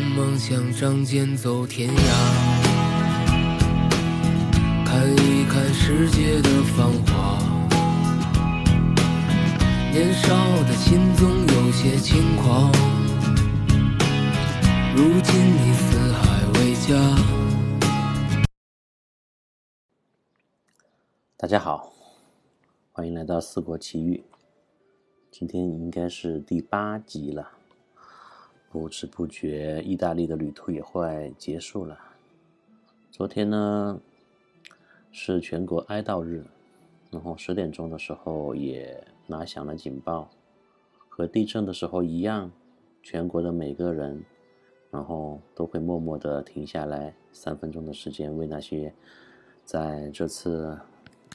梦想仗剑走天涯，看一看世界的繁华。年少的心总有些轻狂，如今你四海为家。大家好，欢迎来到《四国奇遇》。今天应该是第八集了，不知不觉，意大利的旅途也快结束了。昨天呢是全国哀悼日，然后十点钟的时候也拿响了警报，和地震的时候一样，全国的每个人，然后都会默默的停下来三分钟的时间，为那些在这次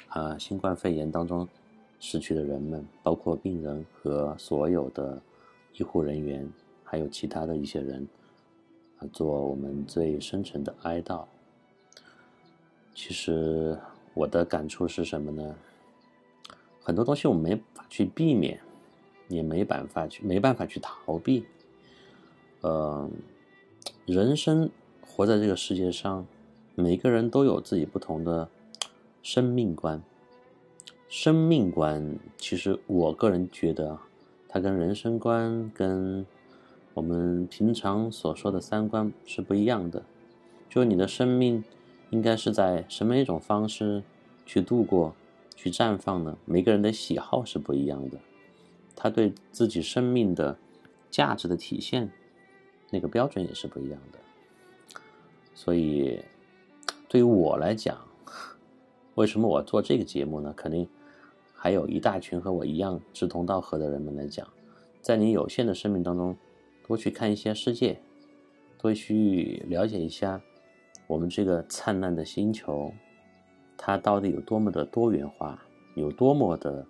啊新冠肺炎当中。逝去的人们，包括病人和所有的医护人员，还有其他的一些人，啊，做我们最深沉的哀悼。其实我的感触是什么呢？很多东西我们没法去避免，也没办法去没办法去逃避。呃，人生活在这个世界上，每个人都有自己不同的生命观。生命观，其实我个人觉得，它跟人生观、跟我们平常所说的三观是不一样的。就是你的生命应该是在什么一种方式去度过、去绽放呢？每个人的喜好是不一样的，他对自己生命的价值的体现，那个标准也是不一样的。所以，对于我来讲，为什么我做这个节目呢？肯定。还有一大群和我一样志同道合的人们来讲，在你有限的生命当中，多去看一些世界，多去了解一下我们这个灿烂的星球，它到底有多么的多元化，有多么的，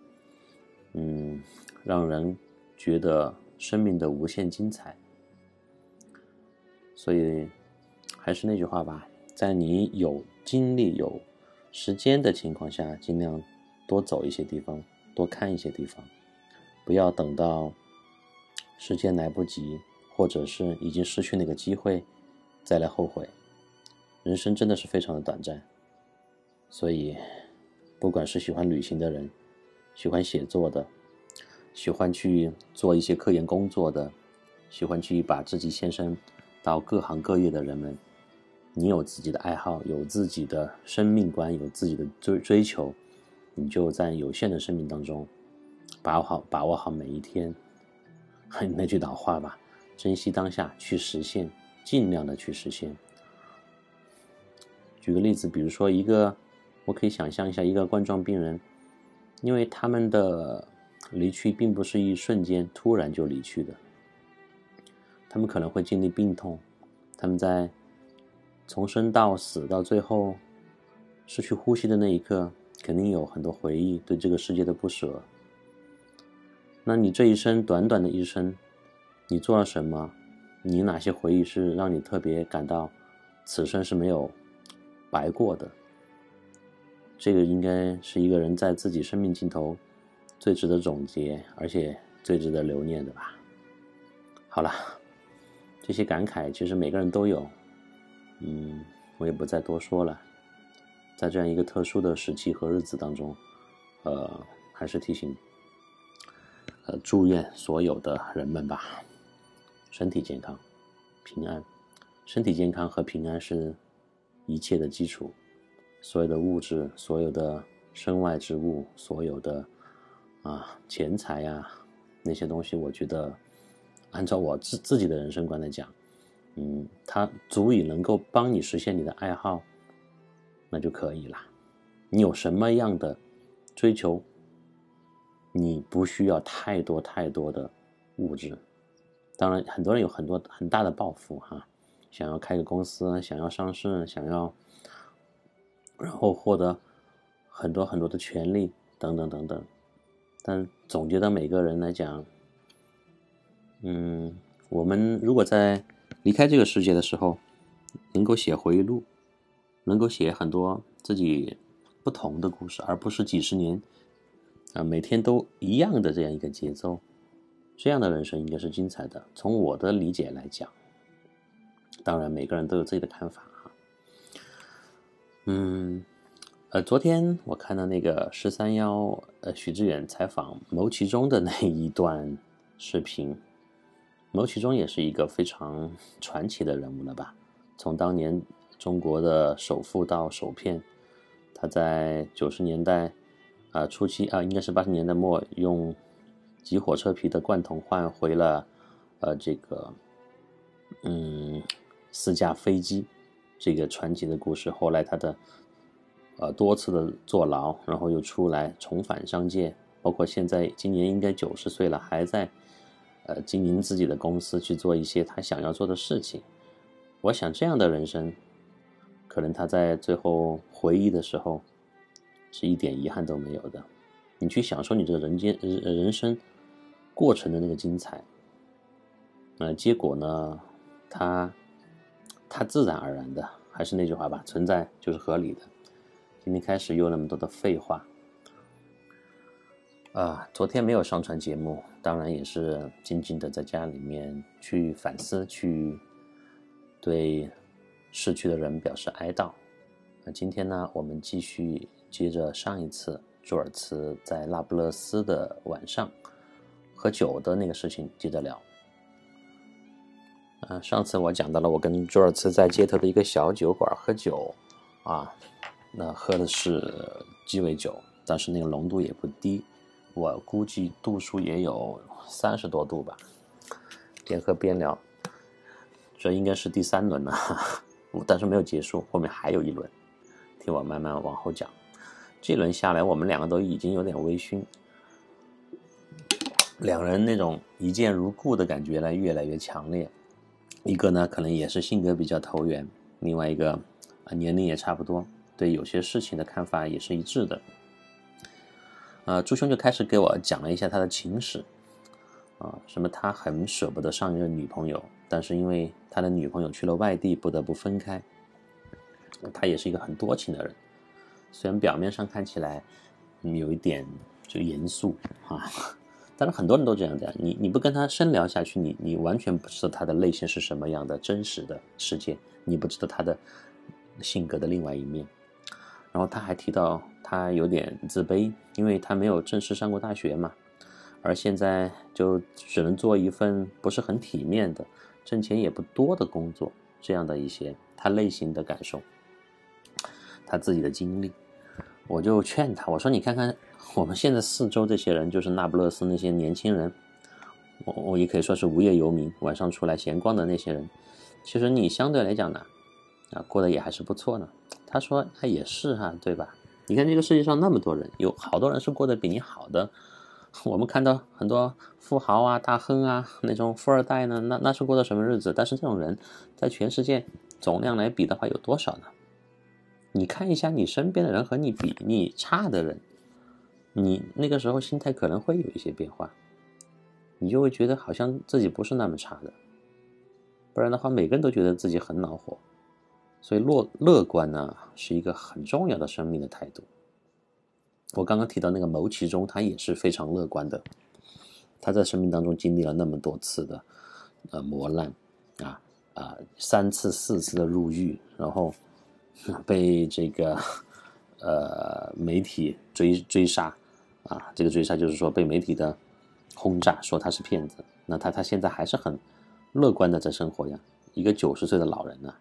嗯，让人觉得生命的无限精彩。所以，还是那句话吧，在你有精力、有时间的情况下，尽量。多走一些地方，多看一些地方，不要等到时间来不及，或者是已经失去那个机会，再来后悔。人生真的是非常的短暂，所以，不管是喜欢旅行的人，喜欢写作的，喜欢去做一些科研工作的，喜欢去把自己献身到各行各业的人们，你有自己的爱好，有自己的生命观，有自己的追追求。你就在有限的生命当中，把握好把握好每一天。那句老话吧，珍惜当下，去实现，尽量的去实现。举个例子，比如说一个，我可以想象一下，一个冠状病人，因为他们的离去并不是一瞬间突然就离去的，他们可能会经历病痛，他们在从生到死到最后失去呼吸的那一刻。肯定有很多回忆，对这个世界的不舍。那你这一生短短的一生，你做了什么？你哪些回忆是让你特别感到此生是没有白过的？这个应该是一个人在自己生命尽头最值得总结，而且最值得留念的吧。好了，这些感慨其实每个人都有，嗯，我也不再多说了。在这样一个特殊的时期和日子当中，呃，还是提醒，呃，祝愿所有的人们吧，身体健康，平安。身体健康和平安是一切的基础。所有的物质，所有的身外之物，所有的啊钱财呀那些东西，我觉得，按照我自自己的人生观来讲，嗯，它足以能够帮你实现你的爱好。那就可以了。你有什么样的追求？你不需要太多太多的物质。当然，很多人有很多很大的抱负哈，想要开个公司，想要上市，想要然后获得很多很多的权利等等等等。但总结到每个人来讲，嗯，我们如果在离开这个世界的时候，能够写回忆录。能够写很多自己不同的故事，而不是几十年啊每天都一样的这样一个节奏，这样的人生应该是精彩的。从我的理解来讲，当然，每个人都有自己的看法哈。嗯，呃，昨天我看到那个十三幺，呃，许志远采访牟其中的那一段视频，牟其中也是一个非常传奇的人物了吧？从当年中国的首富到首骗，他在九十年代啊初期啊，应该是八十年代末，用挤火车皮的罐头换回了呃这个嗯四架飞机。这个传奇的故事，后来他的呃多次的坐牢，然后又出来重返商界，包括现在今年应该九十岁了，还在呃经营自己的公司，去做一些他想要做的事情。我想这样的人生，可能他在最后回忆的时候是一点遗憾都没有的。你去享受你这个人间人人生过程的那个精彩，呃，结果呢，他。它自然而然的，还是那句话吧，存在就是合理的。今天开始又那么多的废话，啊，昨天没有上传节目，当然也是静静的在家里面去反思，去对逝去的人表示哀悼。那今天呢，我们继续接着上一次朱尔茨在那不勒斯的晚上喝酒的那个事情接着聊。嗯，上次我讲到了我跟朱尔茨在街头的一个小酒馆喝酒，啊，那喝的是鸡尾酒，但是那个浓度也不低，我估计度数也有三十多度吧。边喝边聊，这应该是第三轮了，但是没有结束，后面还有一轮，听我慢慢往后讲。这轮下来，我们两个都已经有点微醺，两人那种一见如故的感觉呢，越来越强烈。一个呢，可能也是性格比较投缘；另外一个，啊，年龄也差不多，对有些事情的看法也是一致的。呃，朱兄就开始给我讲了一下他的情史，啊，什么他很舍不得上一任女朋友，但是因为他的女朋友去了外地，不得不分开。他也是一个很多情的人，虽然表面上看起来有一点就严肃啊。但是很多人都这样讲，你你不跟他深聊下去，你你完全不知道他的内心是什么样的真实的世界，你不知道他的性格的另外一面。然后他还提到他有点自卑，因为他没有正式上过大学嘛，而现在就只能做一份不是很体面的、挣钱也不多的工作，这样的一些他内心的感受，他自己的经历，我就劝他，我说你看看。我们现在四周这些人，就是那不勒斯那些年轻人，我我也可以说是无业游民，晚上出来闲逛的那些人。其实你相对来讲呢，啊，过得也还是不错呢。他说他也是哈，对吧？你看这个世界上那么多人，有好多人是过得比你好的。我们看到很多富豪啊、大亨啊那种富二代呢，那那是过的什么日子？但是这种人在全世界总量来比的话，有多少呢？你看一下你身边的人和你比你差的人。你那个时候心态可能会有一些变化，你就会觉得好像自己不是那么差的，不然的话，每个人都觉得自己很恼火。所以乐乐观呢是一个很重要的生命的态度。我刚刚提到那个牟其中，他也是非常乐观的，他在生命当中经历了那么多次的呃磨难啊啊三次四次的入狱，然后被这个呃媒体追追杀。啊，这个追杀就是说被媒体的轰炸，说他是骗子。那他他现在还是很乐观的在生活呀，一个九十岁的老人呢。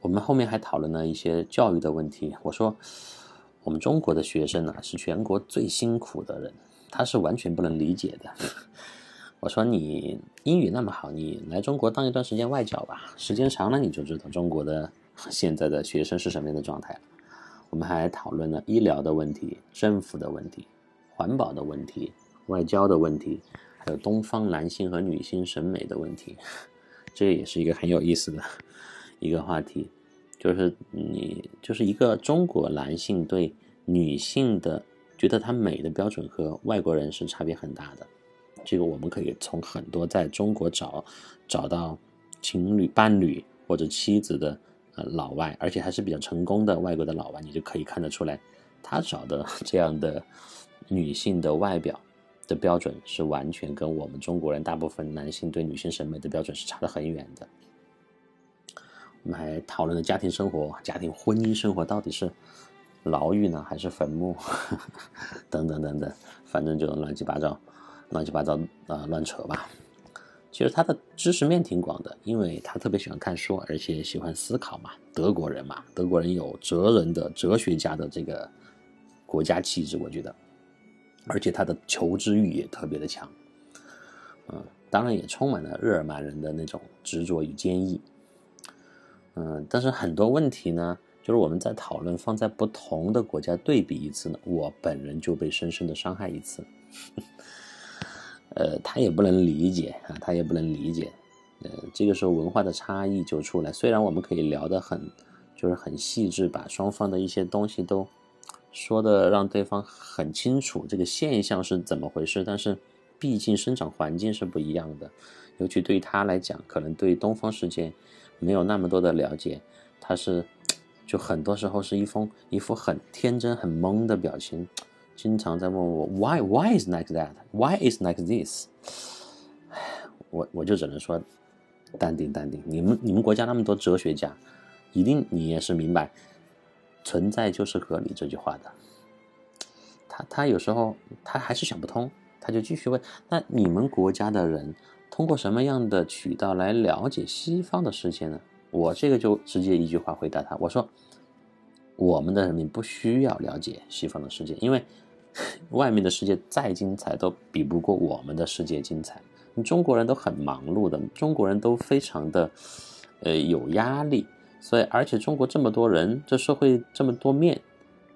我们后面还讨论了一些教育的问题。我说，我们中国的学生呢是全国最辛苦的人，他是完全不能理解的。我说你英语那么好，你来中国当一段时间外教吧，时间长了你就知道中国的 现在的学生是什么样的状态了。我们还讨论了医疗的问题、政府的问题、环保的问题、外交的问题，还有东方男性和女性审美的问题。这也是一个很有意思的 一个话题，就是你就是一个中国男性对女性的觉得她美的标准和外国人是差别很大的。这个我们可以从很多在中国找找到情侣、伴侣或者妻子的。呃，老外，而且还是比较成功的外国的老外，你就可以看得出来，他找的 这样的女性的外表，的标准是完全跟我们中国人大部分男性对女性审美的标准是差得很远的。我们还讨论了家庭生活、家庭婚姻生活到底是牢狱呢还是坟墓，等等等等，反正就乱七八糟、乱七八糟啊乱扯吧。其实他的知识面挺广的，因为他特别喜欢看书，而且喜欢思考嘛。德国人嘛，德国人有哲人的、哲学家的这个国家气质，我觉得。而且他的求知欲也特别的强，嗯，当然也充满了日耳曼人的那种执着与坚毅，嗯，但是很多问题呢，就是我们在讨论放在不同的国家对比一次呢，我本人就被深深的伤害一次，呃，他也不能理解啊，他也不能理解，呃，这个时候文化的差异就出来，虽然我们可以聊得很，就是很细致，把双方的一些东西都。说的让对方很清楚这个现象是怎么回事，但是毕竟生长环境是不一样的，尤其对他来讲，可能对东方世界没有那么多的了解，他是 就很多时候是一封一副很天真很懵的表情，经常在问我 Why Why is like that Why is like this？我我就只能说淡定淡定，你们你们国家那么多哲学家，一定你也是明白。存在就是合理这句话的，他他有时候他还是想不通，他就继续问：那你们国家的人通过什么样的渠道来了解西方的世界呢？我这个就直接一句话回答他：我说，我们的人民不需要了解西方的世界，因为 外面的世界再精彩都比不过我们的世界精彩。中国人都很忙碌的，中国人都非常的呃有压力。所以，而且中国这么多人，这社会这么多面，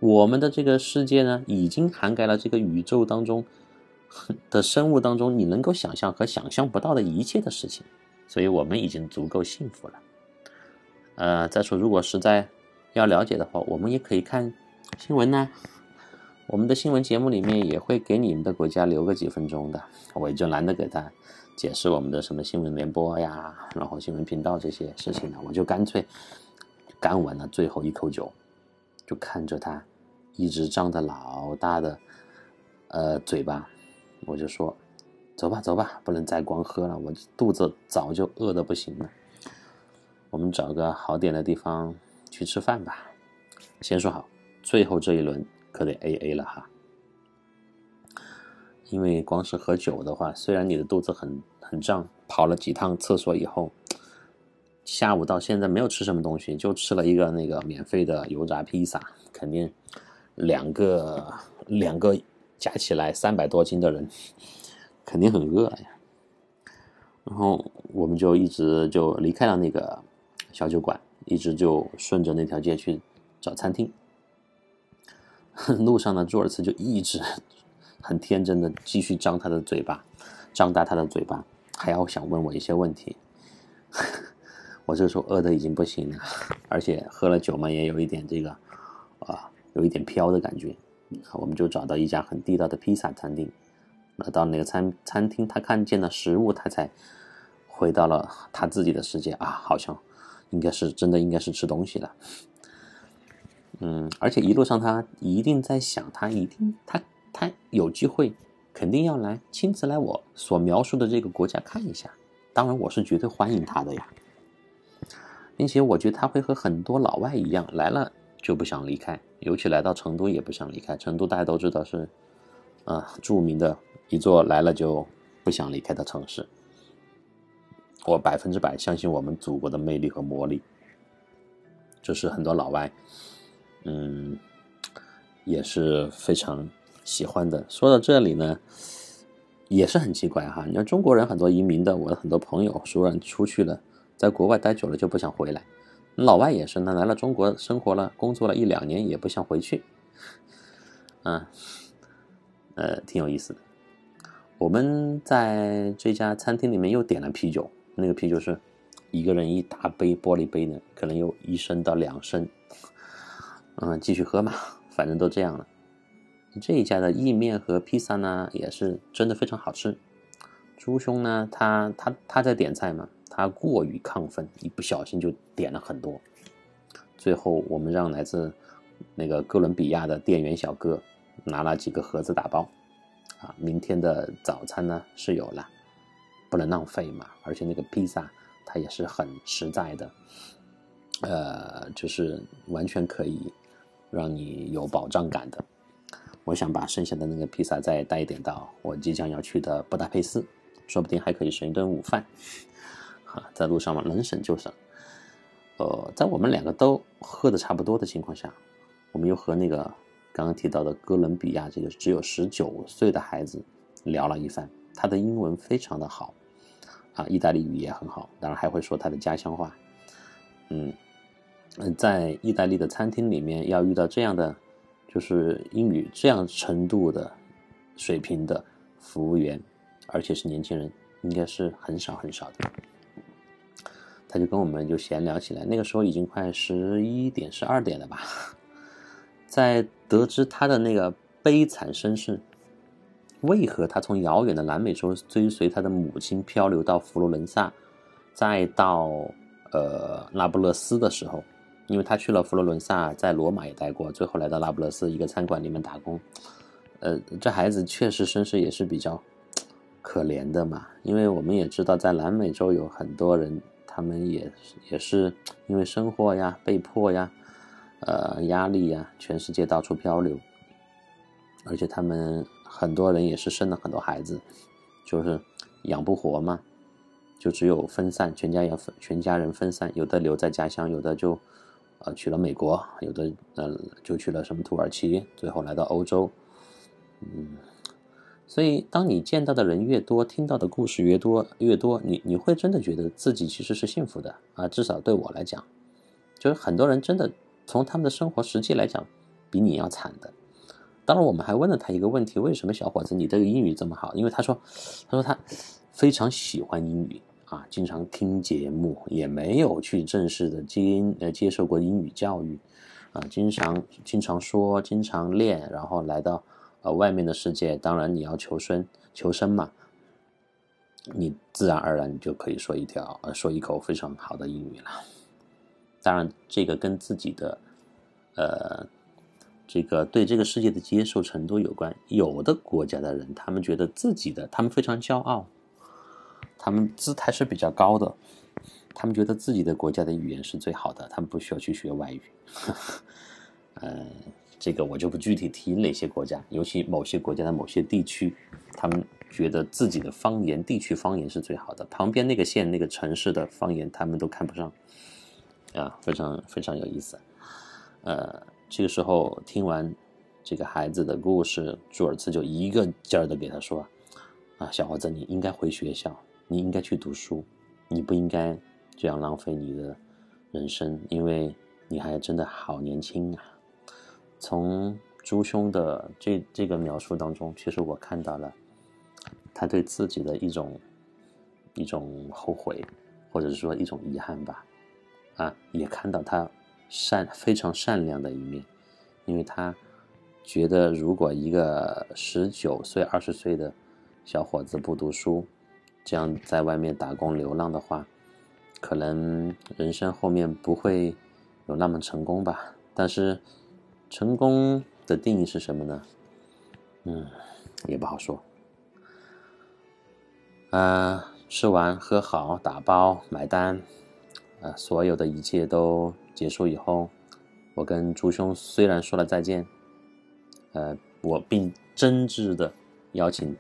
我们的这个世界呢，已经涵盖了这个宇宙当中 的生物当中你能够想象和想象不到的一切的事情。所以我们已经足够幸福了。呃，再说，如果实在要了解的话，我们也可以看新闻呢。我们的新闻节目里面也会给你们的国家留个几分钟的，我也就懒得给他。解释我们的什么新闻联播呀，然后新闻频道这些事情呢，我就干脆干完了最后一口酒，就看着他一直张着老大的呃嘴巴，我就说走吧走吧，不能再光喝了，我肚子早就饿得不行了。我们找个好点的地方去吃饭吧。先说好，最后这一轮可得 A A 了哈。因为光是喝酒的话，虽然你的肚子很很胀，跑了几趟厕所以后，下午到现在没有吃什么东西，就吃了一个那个免费的油炸披萨，肯定两个两个加起来三百多斤的人，肯定很饿呀。然后我们就一直就离开了那个小酒馆，一直就顺着那条街去找餐厅。路上呢，朱尔茨就一直。很天真的继续张他的嘴巴，张大他的嘴巴，还要想问我一些问题。我这时候饿的已经不行了，而且喝了酒嘛，也有一点这个啊，有一点飘的感觉。我们就找到一家很地道的披萨餐厅。那到那个餐餐厅，他看见了食物，他才回到了他自己的世界啊，好像应该是真的，应该是吃东西了。嗯，而且一路上他一定在想，他一定他。他有机会，肯定要来亲自来我所描述的这个国家看一下。当然，我是绝对欢迎他的呀，并且我觉得他会和很多老外一样，来了就不想离开，尤其来到成都也不想离开。成都大家都知道是，啊，著名的一座来了就不想离开的城市。我百分之百相信我们祖国的魅力和魔力，这是很多老外，嗯，也是非常。喜欢的，说到这里呢，也是很奇怪哈。你看中国人很多移民的，我的很多朋友，熟人出去了，在国外待久了就不想回来。老外也是，那来了中国生活了，工作了一两年也不想回去。嗯，呃，挺有意思的。我们在这家餐厅里面又点了啤酒，那个啤酒是一个人一大杯玻璃杯的，可能有一升到两升。嗯，继续喝嘛，反正都这样了。这一家的意面和披萨呢，也是真的非常好吃。朱兄呢，他他他在点菜嘛，他过于亢奋，一不小心就点了很多。最后我们让来自那个哥伦比亚的店员小哥拿了几个盒子打包，啊，明天的早餐呢是有了，不能浪费嘛。而且那个披萨它也是很实在的，呃，就是完全可以让你有保障感的。我想把剩下的那个披萨再带一点到我即将要去的布达佩斯，说不定还可以省一顿午饭。哈，在路上嘛，能省就省。呃，在我们两个都喝的差不多的情况下，我们又和那个刚刚提到的哥伦比亚这个只有十九岁的孩子聊了一番。他的英文非常的好，啊，意大利语也很好，当然还会说他的家乡话。嗯，在意大利的餐厅里面要遇到这样的，就是英语这样程度的水平的服务员，而且是年轻人，应该是很少很少的。他就跟我们就闲聊起来，那个时候已经快十一点、十二点了吧。在得知他的那个悲惨身世，为何他从遥远的南美洲追随他的母亲漂流到佛罗伦萨，再到呃那不勒斯的时候，因为他去了佛罗伦萨，在罗马也待过，最后来到那不勒斯一个餐馆里面打工。呃，这孩子确实身世也是比较可怜的嘛，因为我们也知道，在南美洲有很多人。他们也也是因为生活呀、被迫呀、呃压力呀，全世界到处漂流，而且他们很多人也是生了很多孩子，就是养不活嘛，就只有分散，全家要分，全家人分散，有的留在家乡，有的就呃去了美国，有的呃就去了什么土耳其，最后来到欧洲，嗯。所以，当你见到的人越多，听到的故事越多越多，你你会真的觉得自己其实是幸福的啊！至少对我来讲，就是很多人真的从他们的生活实际来讲，比你要惨的。当然，我们还问了他一个问题：为什么小伙子你这个英语这么好？因为他说，他说他非常喜欢英语啊，经常听节目，也没有去正式的接呃接受过英语教育啊，经常经常说，经常练，然后来到。呃，外面的世界，当然你要求生，求生嘛，你自然而然你就可以说一条，呃，说一口非常好的英语了。当然，这个跟自己的，呃，这个对这个世界的接受程度有关。有的国家的人，他们觉得自己的，他们非常骄傲，他们姿态是比较高的，他们觉得自己的国家的语言是最好的，他们不需要去学外语。嗯。这个我就不具体提哪些国家，尤其某些国家的某些地区，他们觉得自己的方言、地区方言是最好的，旁边那个县、那个城市的方言他们都看不上，啊，非常非常有意思。呃，这个时候听完这个孩子的故事，朱尔茨就一个劲儿的给他说：“啊，小伙子，你应该回学校，你应该去读书，你不应该这样浪费你的人生，因为你还真的好年轻啊。”从朱兄的这这个描述当中，其实我看到了他对自己的一种一种后悔，或者是说一种遗憾吧。啊，也看到他善非常善良的一面，因为他觉得如果一个十九岁、二十岁的小伙子不读书，这样在外面打工流浪的话，可能人生后面不会有那么成功吧。但是。成功的定义是什么呢？嗯，也不好说。啊，吃完喝好，打包买单，啊，所有的一切都结束以后，我跟朱兄虽然说了再见，呃，我并真挚的邀请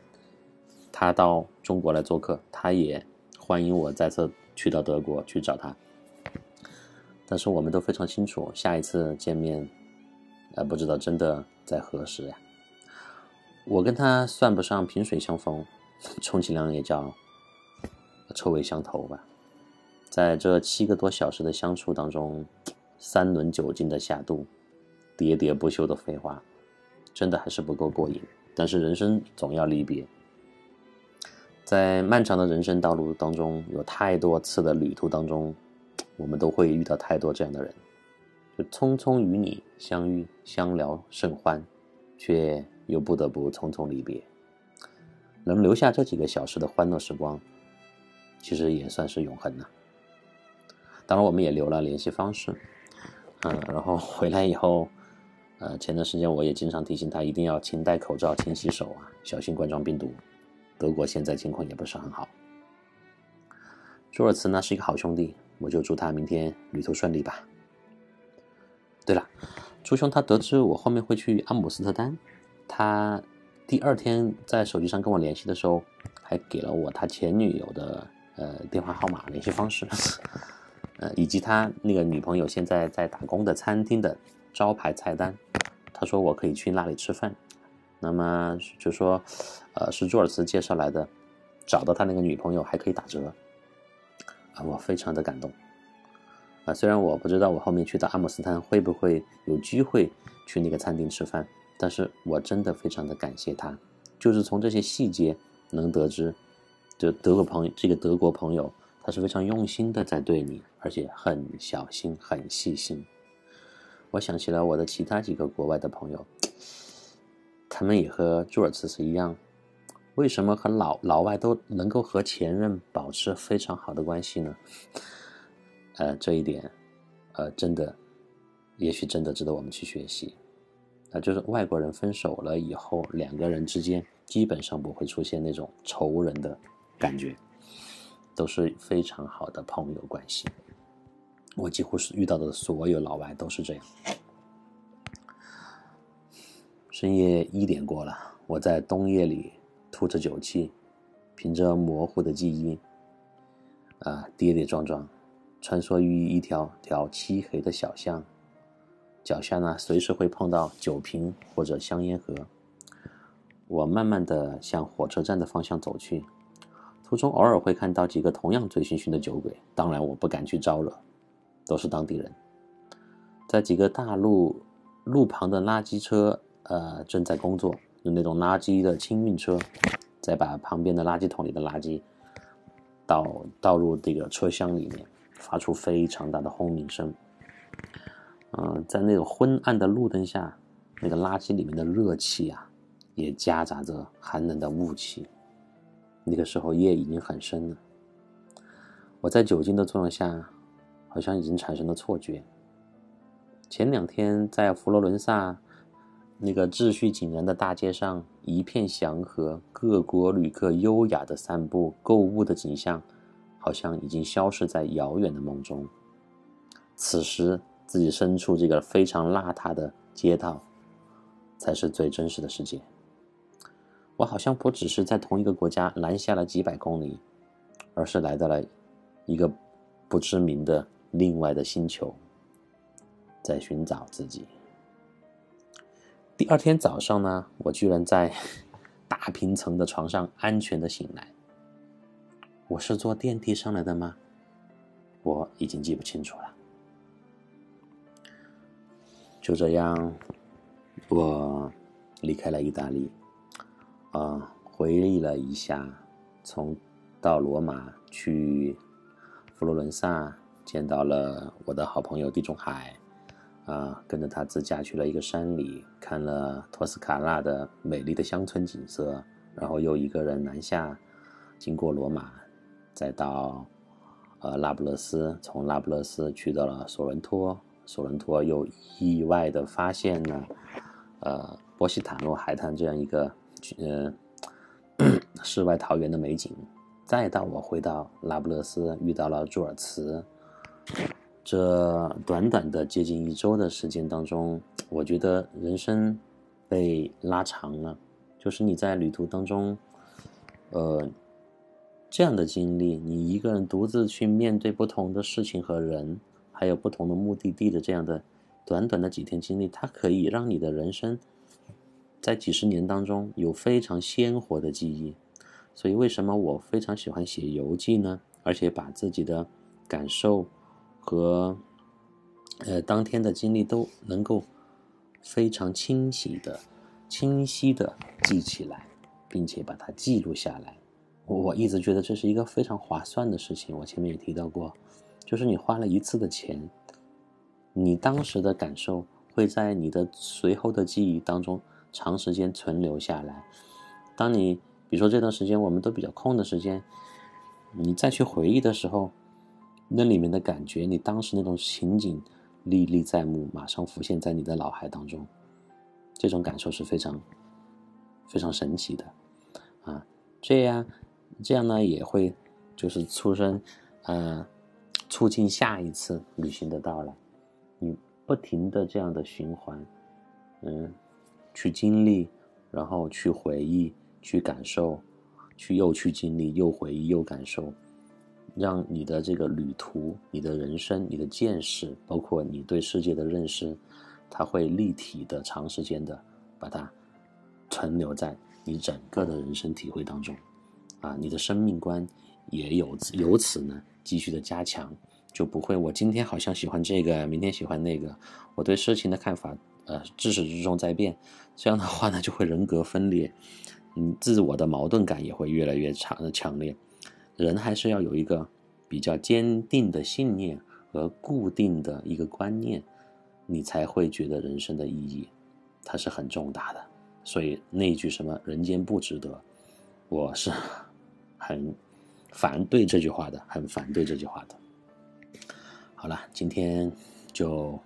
他到中国来做客，他也欢迎我再次去到德国去找他。但是我们都非常清楚，下一次见面。呃，不知道真的在何时呀？我跟他算不上萍水相逢，充其量也叫臭味相投吧。在这七个多小时的相处当中，三轮酒精的下肚，喋喋不休的废话，真的还是不够过瘾。但是人生总要离别，在漫长的人生道路当中，有太多次的旅途当中，我们都会遇到太多这样的人。就匆匆与你相遇，相聊甚欢，却又不得不匆匆离别。能留下这几个小时的欢乐时光，其实也算是永恒了。当然，我们也留了联系方式，嗯，然后回来以后，呃，前段时间我也经常提醒他一定要勤戴口罩、勤洗手啊，小心冠状病毒。德国现在情况也不是很好。朱尔茨呢是一个好兄弟，我就祝他明天旅途顺利吧。对了，朱兄他得知我后面会去阿姆斯特丹，他第二天在手机上跟我联系的时候，还给了我他前女友的呃电话号码、联系方式，呃，以及他那个女朋友现在在打工的餐厅的。招牌菜单，他说我可以去那里吃饭，那么就说，呃，是朱尔茨介绍来的，找到他那个女朋友还可以打折，啊，我非常的感动，啊，虽然我不知道我后面去到阿姆斯特丹会不会有机会去那个餐厅吃饭，但是我真的非常的感谢他，就是从这些细节能得知，就德国朋友这个德国朋友他是非常用心的在对你，而且很小心很细心。我想起了我的其他几个国外的朋友，他们也和朱尔茨是一样，为什么和老老外都能够和前任保持非常好的关系呢？呃，这一点，呃，真的，也许真的值得我们去学习。那就是外国人分手了以后，两个人之间基本上不会出现那种仇人的感觉，都是非常好的朋友关系。我几乎是遇到的所有老外都是这样。深夜一点过了，我在冬夜里吐着酒气，凭着模糊的记忆，啊，跌跌撞撞，穿梭于一条条漆黑的小巷，脚下呢随时会碰到酒瓶或者香烟盒。我慢慢的向火车站的方向走去，途中偶尔会看到几个同样醉醺醺的酒鬼，当然我不敢去招惹。都是当地人，在几个大路路旁的垃圾车，呃，正在工作，用那种垃圾的清运车，在把旁边的垃圾桶里的垃圾倒倒入这个车厢里面，发出非常大的轰鸣声。嗯，在那个昏暗的路灯下，那个垃圾里面的热气啊，也夹杂着寒冷的雾气。那个时候夜已经很深了，我在酒精的作用下。好像已经产生了错觉。前两天在佛罗伦萨那个秩序井然的大街上，一片祥和，各国旅客优雅的散步、购物的景象，好像已经消失在遥远的梦中。此时，自己身处这个非常邋遢的街道，才是最真实的世界。我好像不只是在同一个国家南下了几百公里，而是来到了一个不知名的。另外的星球，在寻找自己。第二天早上呢，我居然在 大平层的床上安全的醒来。我是坐电梯上来的吗？我已经记不清楚了。就这样，我离开了意大利，啊，回忆了一下，从到罗马去佛罗伦萨。见到了我的好朋友地中海，啊，跟着他自驾去了一个山里，看了托斯卡纳的美丽的乡村景色，然后又一个人南下，经过罗马，再到呃拉布勒斯，从拉布勒斯去到了索伦托，索伦托又意外的发现了呃波西塔诺海滩这样一个呃 世外桃源的美景，再到我回到拉布勒斯，遇到了朱尔茨。这短短的接近一周的时间当中，我觉得人生被拉长了。就是你在旅途当中，呃，这样的经历，你一个人独自去面对不同的事情和人，还有不同的目的地的这样的短短的几天经历，它可以让你的人生在几十年当中有非常鲜活的记忆。所以，为什么我非常喜欢写游记呢？而且把自己的感受。和，呃，当天的经历都能够非常清晰的、清晰的记起来，并且把它记录下来。我一直觉得这是一个非常划算的事情。我前面也提到过，就是你花了一次的钱，你当时的感受会在你的随后的记忆当中长时间存留下来。当你比如说这段时间我们都比较空的时间，你再去回忆的时候。那里面的感觉，你当时那种情景历历在目，马上浮现在你的脑海当中。这种感受是非常非常神奇的啊。这样这样呢也会就是出生呃促进下一次旅行的到来。你不停的这样的循环，嗯，去经历，然后去回忆，去感受，去又去经历，又回忆，又感受。让你的这个旅途、你的人生、你的见识，包括你对世界的认识，它会立体的、长时间的把它存留在你整个的人生体会当中，啊，你的生命观也有由此呢继续的加强，就不会我今天好像喜欢这个，明天喜欢那个，我对事情的看法呃自始至终在变，这样的话呢就会人格分裂，嗯，自我的矛盾感也会越来越强强烈。人还是要有一个比较坚定的信念和固定的一个观念，你才会觉得人生的意义，它是很重大的。所以那句什么“人间不值得”，我是 很反对这句话的，很反对这句话的。好了，今天就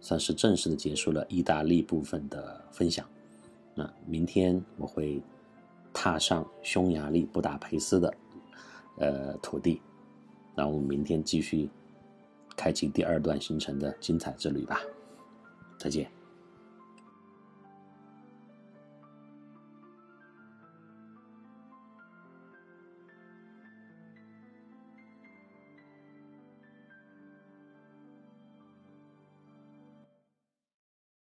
算是正式的结束了意大利部分的分享。那明天我会踏上匈牙利布达佩斯的。呃，土地，那我们明天继续开启第二段行程的精彩之旅吧，再见。